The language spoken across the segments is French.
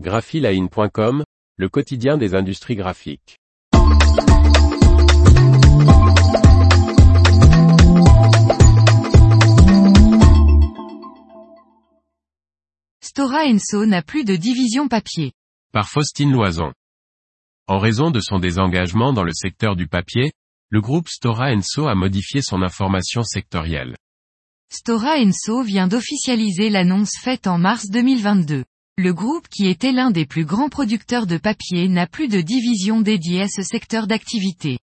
graphiline.com, le quotidien des industries graphiques. Stora Enso n'a plus de division papier. Par Faustine Loison. En raison de son désengagement dans le secteur du papier, le groupe Stora Enso a modifié son information sectorielle. Stora Enso vient d'officialiser l'annonce faite en mars 2022. Le groupe qui était l'un des plus grands producteurs de papier n'a plus de division dédiée à ce secteur d'activité.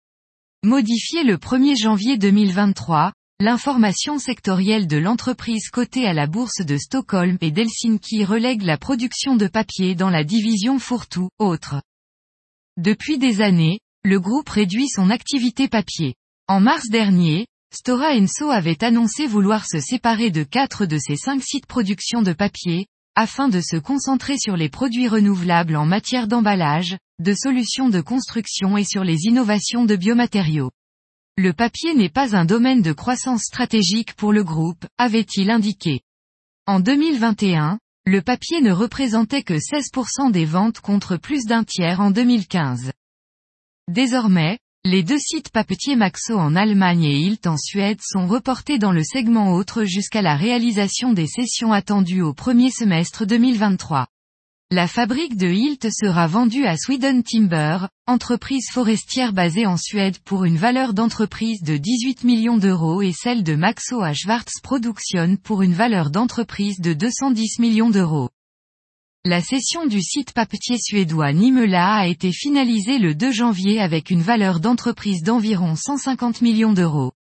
Modifié le 1er janvier 2023, l'information sectorielle de l'entreprise cotée à la bourse de Stockholm et d'Helsinki relègue la production de papier dans la division fourre-tout, autres. Depuis des années, le groupe réduit son activité papier. En mars dernier, Stora Enso avait annoncé vouloir se séparer de quatre de ses cinq sites production de papier, afin de se concentrer sur les produits renouvelables en matière d'emballage, de solutions de construction et sur les innovations de biomatériaux. Le papier n'est pas un domaine de croissance stratégique pour le groupe, avait-il indiqué. En 2021, le papier ne représentait que 16% des ventes contre plus d'un tiers en 2015. Désormais, les deux sites papetiers Maxo en Allemagne et Hilt en Suède sont reportés dans le segment autre jusqu'à la réalisation des sessions attendues au premier semestre 2023. La fabrique de Hilt sera vendue à Sweden Timber, entreprise forestière basée en Suède pour une valeur d'entreprise de 18 millions d'euros et celle de Maxo à Schwarz Production pour une valeur d'entreprise de 210 millions d'euros. La cession du site papetier suédois Nimela a été finalisée le 2 janvier avec une valeur d'entreprise d'environ 150 millions d'euros.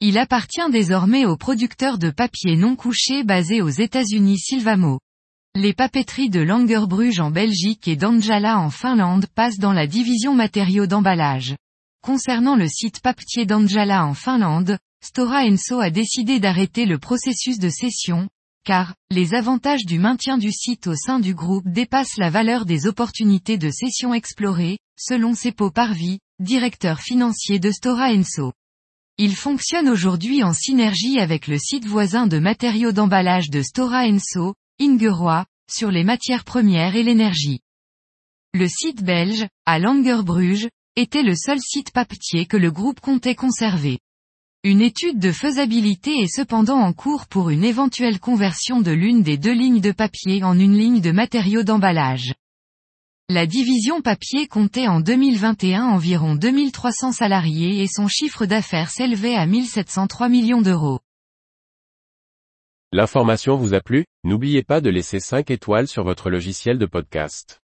Il appartient désormais au producteur de papier non couché basé aux États-Unis Silvamo. Les papeteries de Langerbruge en Belgique et d'Anjala en Finlande passent dans la division matériaux d'emballage. Concernant le site papetier d'Anjala en Finlande, Stora Enso a décidé d'arrêter le processus de cession, car, les avantages du maintien du site au sein du groupe dépassent la valeur des opportunités de cession explorées, selon Seppo Parvi, directeur financier de Stora Enso. Il fonctionne aujourd'hui en synergie avec le site voisin de matériaux d'emballage de Stora Enso, Ingeroy, sur les matières premières et l'énergie. Le site belge, à Langerbruge, était le seul site papetier que le groupe comptait conserver. Une étude de faisabilité est cependant en cours pour une éventuelle conversion de l'une des deux lignes de papier en une ligne de matériaux d'emballage. La division papier comptait en 2021 environ 2300 salariés et son chiffre d'affaires s'élevait à 1703 millions d'euros. L'information vous a plu? N'oubliez pas de laisser 5 étoiles sur votre logiciel de podcast.